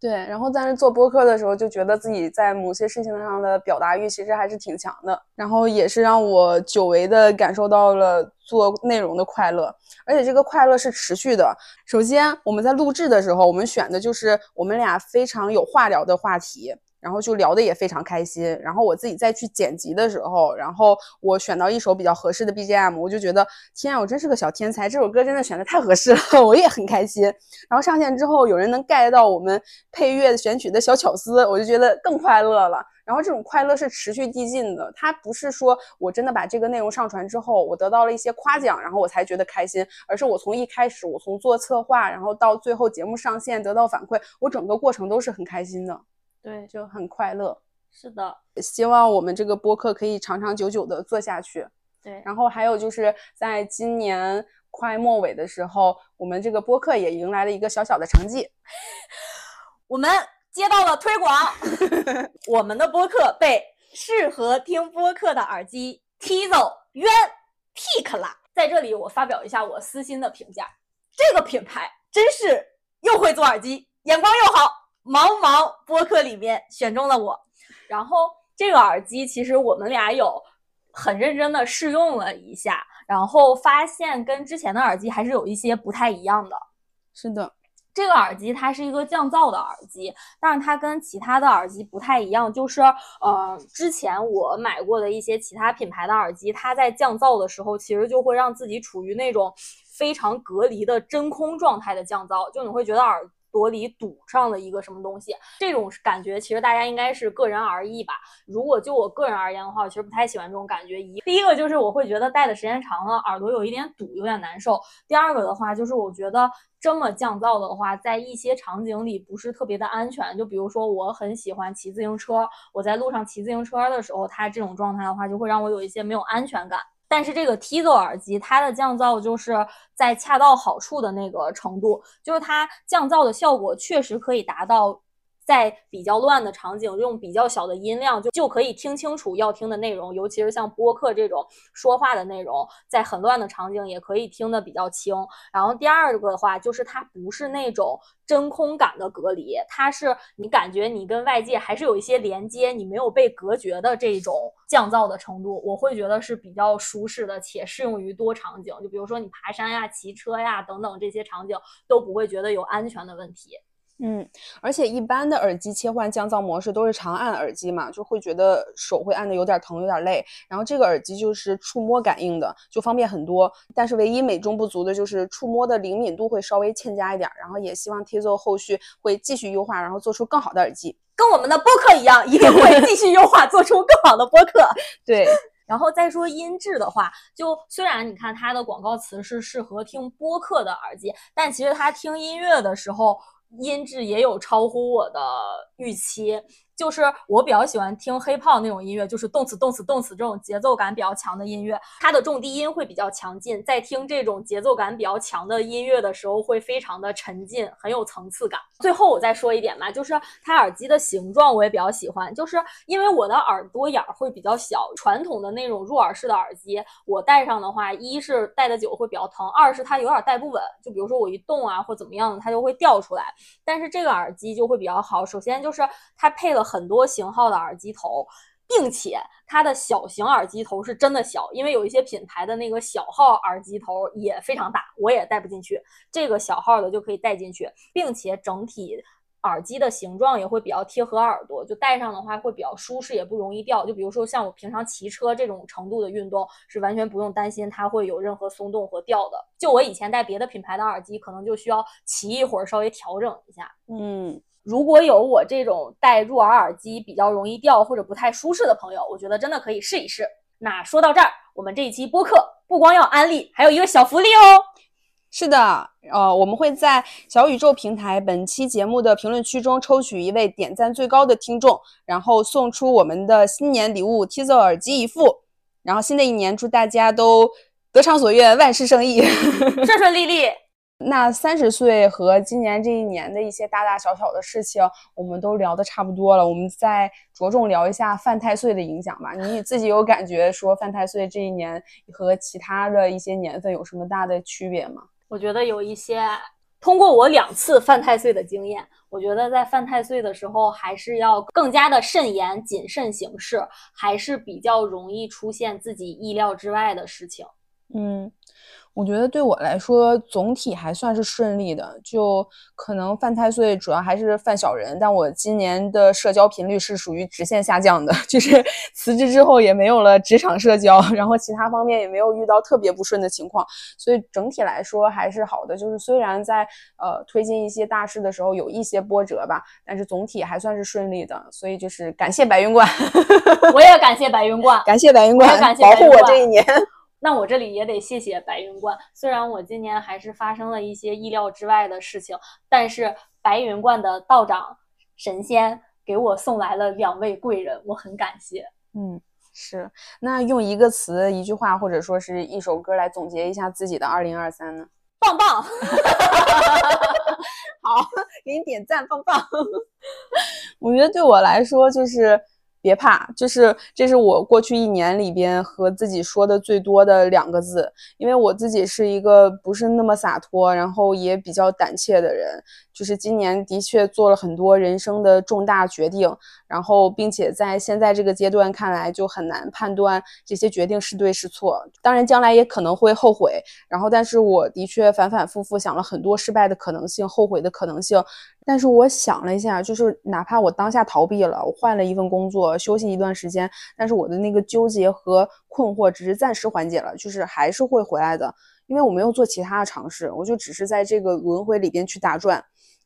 对，然后但是做播客的时候，就觉得自己在某些事情上的表达欲其实还是挺强的，然后也是让我久违的感受到了做内容的快乐，而且这个快乐是持续的。首先，我们在录制的时候，我们选的就是我们俩非常有话聊的话题。然后就聊得也非常开心。然后我自己再去剪辑的时候，然后我选到一首比较合适的 BGM，我就觉得天啊，我真是个小天才！这首歌真的选的太合适了，我也很开心。然后上线之后，有人能 get 到我们配乐选曲的小巧思，我就觉得更快乐了。然后这种快乐是持续递进的，它不是说我真的把这个内容上传之后，我得到了一些夸奖，然后我才觉得开心，而是我从一开始，我从做策划，然后到最后节目上线得到反馈，我整个过程都是很开心的。对，就很快乐。是的，希望我们这个播客可以长长久久的做下去。对，然后还有就是在今年快末尾的时候，我们这个播客也迎来了一个小小的成绩，我们接到了推广，我们的播客被适合听播客的耳机 Tizo 渊 pick 了。在这里，我发表一下我私心的评价，这个品牌真是又会做耳机，眼光又好。茫茫播客里面选中了我，然后这个耳机其实我们俩有很认真的试用了一下，然后发现跟之前的耳机还是有一些不太一样的。是的，这个耳机它是一个降噪的耳机，但是它跟其他的耳机不太一样，就是呃，之前我买过的一些其他品牌的耳机，它在降噪的时候其实就会让自己处于那种非常隔离的真空状态的降噪，就你会觉得耳。朵里堵上了一个什么东西，这种感觉其实大家应该是个人而异吧。如果就我个人而言的话，我其实不太喜欢这种感觉。一第一个就是我会觉得戴的时间长了，耳朵有一点堵，有点难受。第二个的话，就是我觉得这么降噪的话，在一些场景里不是特别的安全。就比如说，我很喜欢骑自行车，我在路上骑自行车的时候，它这种状态的话，就会让我有一些没有安全感。但是这个 Tizo 耳机，它的降噪就是在恰到好处的那个程度，就是它降噪的效果确实可以达到。在比较乱的场景，用比较小的音量就就可以听清楚要听的内容，尤其是像播客这种说话的内容，在很乱的场景也可以听得比较清。然后第二个的话，就是它不是那种真空感的隔离，它是你感觉你跟外界还是有一些连接，你没有被隔绝的这种降噪的程度，我会觉得是比较舒适的，且适用于多场景。就比如说你爬山呀、骑车呀等等这些场景，都不会觉得有安全的问题。嗯，而且一般的耳机切换降噪模式都是长按耳机嘛，就会觉得手会按的有点疼，有点累。然后这个耳机就是触摸感应的，就方便很多。但是唯一美中不足的就是触摸的灵敏度会稍微欠佳一点。然后也希望 Tizo 后续会继续优化，然后做出更好的耳机，跟我们的播客一样，一定会继续优化，做出更好的播客。对，然后再说音质的话，就虽然你看它的广告词是适合听播客的耳机，但其实它听音乐的时候。音质也有超乎我的预期。就是我比较喜欢听黑炮那种音乐，就是动词动词动词这种节奏感比较强的音乐，它的重低音会比较强劲，在听这种节奏感比较强的音乐的时候，会非常的沉浸，很有层次感。最后我再说一点吧，就是它耳机的形状我也比较喜欢，就是因为我的耳朵眼儿会比较小，传统的那种入耳式的耳机，我戴上的话，一是戴的久会比较疼，二是它有点戴不稳，就比如说我一动啊或怎么样的，它就会掉出来。但是这个耳机就会比较好，首先就是它配了。很多型号的耳机头，并且它的小型耳机头是真的小，因为有一些品牌的那个小号耳机头也非常大，我也戴不进去。这个小号的就可以戴进去，并且整体耳机的形状也会比较贴合耳朵，就戴上的话会比较舒适，也不容易掉。就比如说像我平常骑车这种程度的运动，是完全不用担心它会有任何松动和掉的。就我以前戴别的品牌的耳机，可能就需要骑一会儿稍微调整一下。嗯。如果有我这种戴入耳耳机比较容易掉或者不太舒适的朋友，我觉得真的可以试一试。那说到这儿，我们这一期播客不光要安利，还有一个小福利哦。是的，呃，我们会在小宇宙平台本期节目的评论区中抽取一位点赞最高的听众，然后送出我们的新年礼物 Tizo 耳机一副。然后新的一年，祝大家都得偿所愿，万事胜意，顺顺利利。那三十岁和今年这一年的一些大大小小的事情，我们都聊得差不多了。我们再着重聊一下犯太岁的影响吧。你自己有感觉说犯太岁这一年和其他的一些年份有什么大的区别吗？我觉得有一些通过我两次犯太岁的经验，我觉得在犯太岁的时候，还是要更加的慎言、谨慎行事，还是比较容易出现自己意料之外的事情。嗯。我觉得对我来说，总体还算是顺利的。就可能犯太岁，主要还是犯小人。但我今年的社交频率是属于直线下降的，就是辞职之后也没有了职场社交，然后其他方面也没有遇到特别不顺的情况，所以整体来说还是好的。就是虽然在呃推进一些大事的时候有一些波折吧，但是总体还算是顺利的。所以就是感谢白云观，我也感谢白云观，感谢白云观，感谢保护我这一年。那我这里也得谢谢白云观，虽然我今年还是发生了一些意料之外的事情，但是白云观的道长神仙给我送来了两位贵人，我很感谢。嗯，是。那用一个词、一句话或者说是一首歌来总结一下自己的二零二三呢？棒棒。好，给你点赞，棒棒。我觉得对我来说就是。别怕，就是这是我过去一年里边和自己说的最多的两个字，因为我自己是一个不是那么洒脱，然后也比较胆怯的人。就是今年的确做了很多人生的重大决定，然后并且在现在这个阶段看来就很难判断这些决定是对是错。当然将来也可能会后悔，然后但是我的确反反复复想了很多失败的可能性、后悔的可能性。但是我想了一下，就是哪怕我当下逃避了，我换了一份工作，休息一段时间，但是我的那个纠结和困惑只是暂时缓解了，就是还是会回来的。因为我没有做其他的尝试，我就只是在这个轮回里边去打转，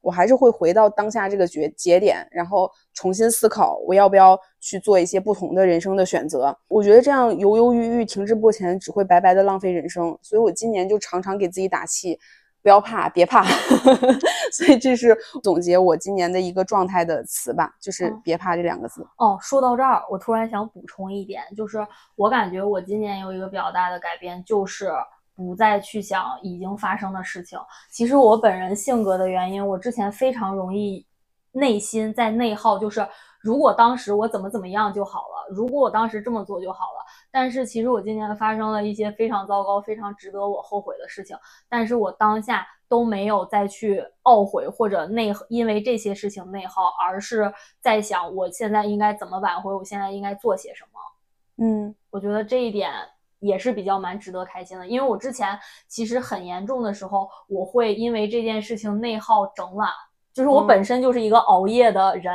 我还是会回到当下这个节节点，然后重新思考我要不要去做一些不同的人生的选择。我觉得这样犹犹豫豫、停滞不前，只会白白的浪费人生。所以我今年就常常给自己打气，不要怕，别怕。所以这是总结我今年的一个状态的词吧，就是“别怕”这两个字。哦，说到这儿，我突然想补充一点，就是我感觉我今年有一个比较大的改变，就是。不再去想已经发生的事情。其实我本人性格的原因，我之前非常容易内心在内耗，就是如果当时我怎么怎么样就好了，如果我当时这么做就好了。但是其实我今年发生了一些非常糟糕、非常值得我后悔的事情，但是我当下都没有再去懊悔或者内因为这些事情内耗，而是在想我现在应该怎么挽回，我现在应该做些什么。嗯，我觉得这一点。也是比较蛮值得开心的，因为我之前其实很严重的时候，我会因为这件事情内耗整晚，就是我本身就是一个熬夜的人，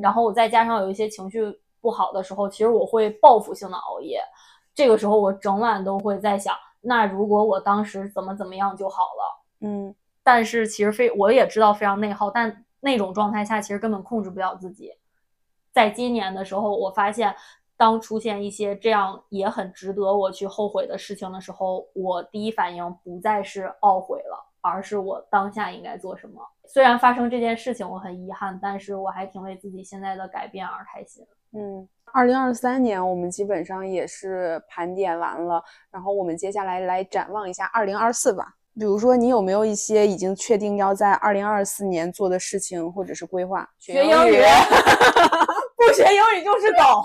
然后我再加上有一些情绪不好的时候，其实我会报复性的熬夜，这个时候我整晚都会在想，那如果我当时怎么怎么样就好了，嗯，但是其实非我也知道非常内耗，但那种状态下其实根本控制不了自己，在今年的时候，我发现。当出现一些这样也很值得我去后悔的事情的时候，我第一反应不再是懊悔了，而是我当下应该做什么。虽然发生这件事情我很遗憾，但是我还挺为自己现在的改变而开心。嗯，二零二三年我们基本上也是盘点完了，然后我们接下来来展望一下二零二四吧。比如说，你有没有一些已经确定要在二零二四年做的事情或者是规划？学英语，不学英语就是狗。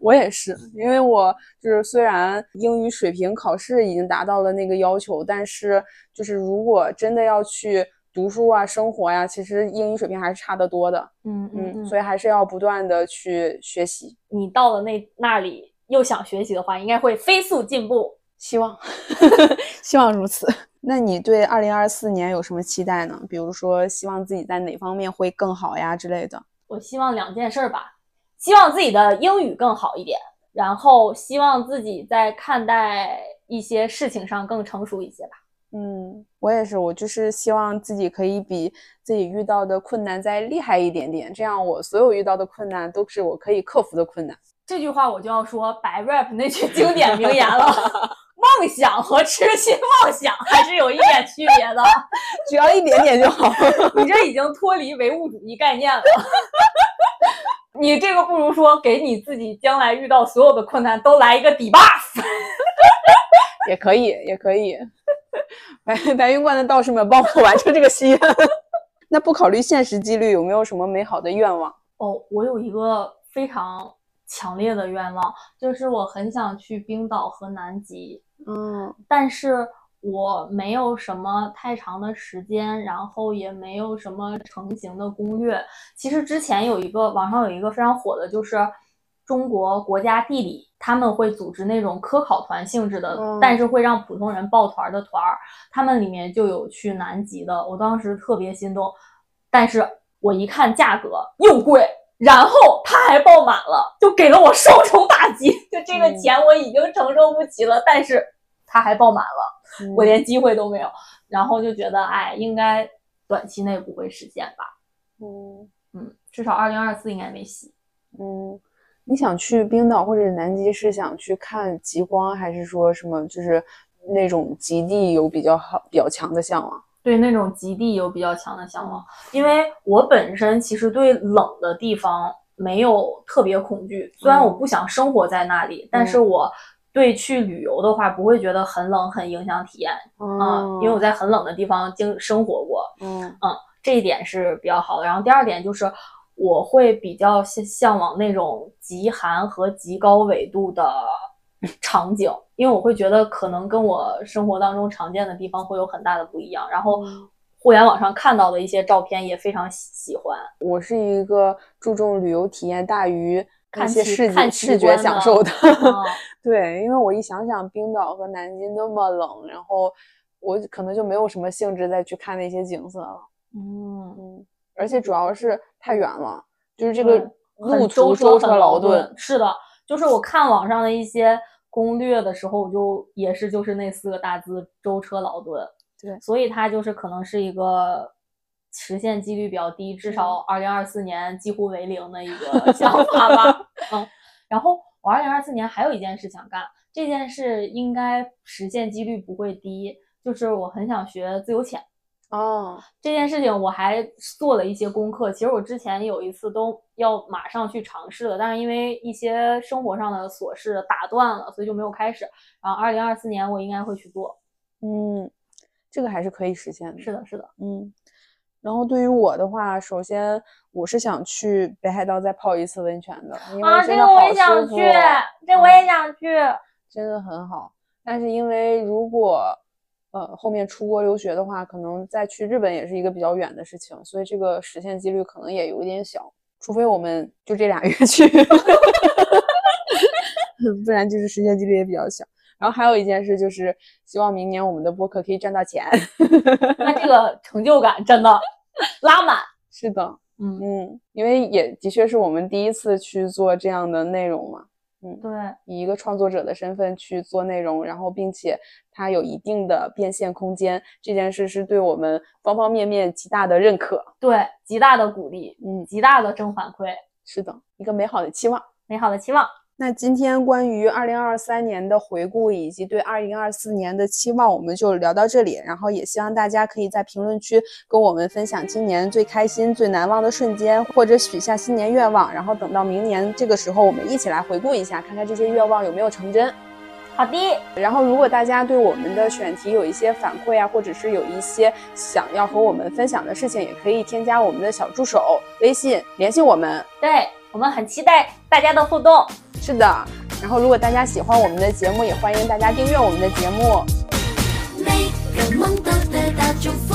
我也是，因为我就是虽然英语水平考试已经达到了那个要求，但是就是如果真的要去读书啊、生活呀，其实英语水平还是差得多的。嗯嗯，所以还是要不断的去学习。你到了那那里又想学习的话，应该会飞速进步。希望，希望如此。那你对二零二四年有什么期待呢？比如说，希望自己在哪方面会更好呀之类的？我希望两件事吧。希望自己的英语更好一点，然后希望自己在看待一些事情上更成熟一些吧。嗯，我也是，我就是希望自己可以比自己遇到的困难再厉害一点点，这样我所有遇到的困难都是我可以克服的困难。这句话我就要说白 rap 那句经典名言了：梦想和痴心妄想还是有一点区别的，只要一点点就好。你这已经脱离唯物主义概念了。你这个不如说给你自己将来遇到所有的困难都来一个底 buff，也可以，也可以。白白云观的道士们帮我完成这个心愿。那不考虑现实几率，有没有什么美好的愿望？哦，我有一个非常强烈的愿望，就是我很想去冰岛和南极。嗯，但是我没有什么太长的时间，然后也没有什么成型的攻略。其实之前有一个网上有一个非常火的，就是中国国家地理，他们会组织那种科考团性质的，嗯但是会让普通人报团的团儿，他们里面就有去南极的，我当时特别心动，但是我一看价格又贵。然后他还爆满了，就给了我双重打击。就这个嗯钱我已经承受不起了，但是他还爆满了。嗯我连机会都没有，然后就觉得，哎，应该短期内不会实现吧？嗯嗯，至少二零二四应该没戏。嗯，你想去冰岛或者南极是想去看极光，还是说什么就是那种极地有比较好、比较强的向往？对那种极地有比较强的向往，因为我本身其实对冷的地方没有特别恐惧，虽然我不想生活在那里，但是我对去旅游的话不会觉得很冷很影响体验啊、嗯因为我在很冷的地方经生活过，嗯这一点是比较好的。然后第二点就是我会比较向向往那种极寒和极高纬度的 场景，因为我会觉得可能跟我生活当中常见的地方会有很大的不一样。然后嗯互联网上看到的一些照片也非常喜喜欢。我是一个注重旅游体验大于看一些视觉视觉享受的。嗯 对，因为我一想想冰岛和南京那么冷，然后我可能就没有什么兴致再去看那些景色了。嗯，嗯，而且主要是太远了，就是这个路很途舟舟车劳顿。是的，就是我看网上的一些攻略的时候，我就也是就是那四个大字“舟车劳顿”。对所以它就是可能是一个实现几率比较低，至少二零二四年几乎为零的一个想法吧。嗯，然后我二零二四年还有一件事想干，这件事应该实现几率不会低，就是我很想学自由潜。哦，这件事情我还做了一些功课。其实我之前有一次都要马上去尝试了，但是因为一些生活上的琐事打断了，所以就没有开始。然后二零二四年我应该会去做。嗯，这个还是可以实现的。是的，是的。嗯，然后对于我的话，首先我是想去北海道再泡一次温泉的，因为啊，真的好这个我也想去，这我也想去。真的很好。但是因为如果呃后面出国留学的话，可能再去日本也是一个比较远的事情，所以这个实现几率可能也有一点小，除非我们就这俩月去，不然就是实现几率也比较小。然后还有一件事就是，希望明年我们的播客可以赚到钱。那这个成就感真的 拉满。是的，嗯，嗯，因为也的确是我们第一次去做这样的内容嘛，嗯对，以一个创作者的身份去做内容，然后并且它有一定的变现空间，这件事是对我们方方面面极大的认可。对，极大的鼓励，嗯，极大的正反馈，是的，一个美好的期望。美好的期望。那今天关于二零二三年的回顾以及对二零二四年的期望，我们就聊到这里。然后也希望大家可以在评论区跟我们分享今年最开心、最难忘的瞬间，或者许下新年愿望。然后等到明年这个时候，我们一起来回顾一下，看看这些愿望有没有成真。好的，然后，如果大家对我们的选题有一些反馈啊，或者是有一些想要和我们分享的事情，也可以添加我们的小助手微信联系我们。对我们很期待大家的互动。是的，然后如果大家喜欢我们的节目，也欢迎大家订阅我们的节目。每个梦都得到祝福，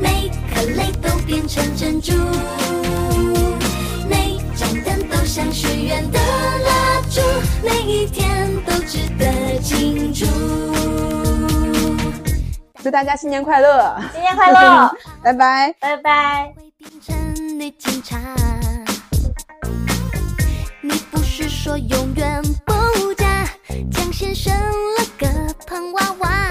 每颗泪都变成珍珠，每盏灯都像许愿的蜡烛，每一天都值得庆祝。祝大家新年快乐，新年快乐，拜拜。拜拜。变成女警察。你不是说永远不嫁？江先生了个胖娃娃。